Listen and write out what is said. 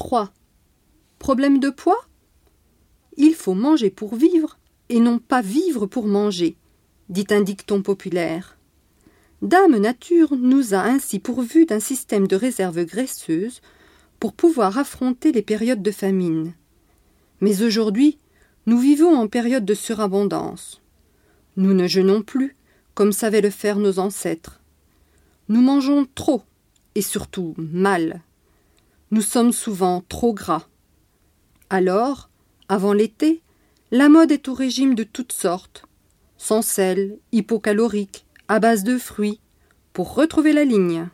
3. Problème de poids? Il faut manger pour vivre et non pas vivre pour manger, dit un dicton populaire. Dame Nature nous a ainsi pourvus d'un système de réserve graisseuse pour pouvoir affronter les périodes de famine. Mais aujourd'hui, nous vivons en période de surabondance. Nous ne jeûnons plus, comme savaient le faire nos ancêtres. Nous mangeons trop, et surtout mal. Nous sommes souvent trop gras. Alors, avant l'été, la mode est au régime de toutes sortes, sans sel, hypocalorique, à base de fruits, pour retrouver la ligne.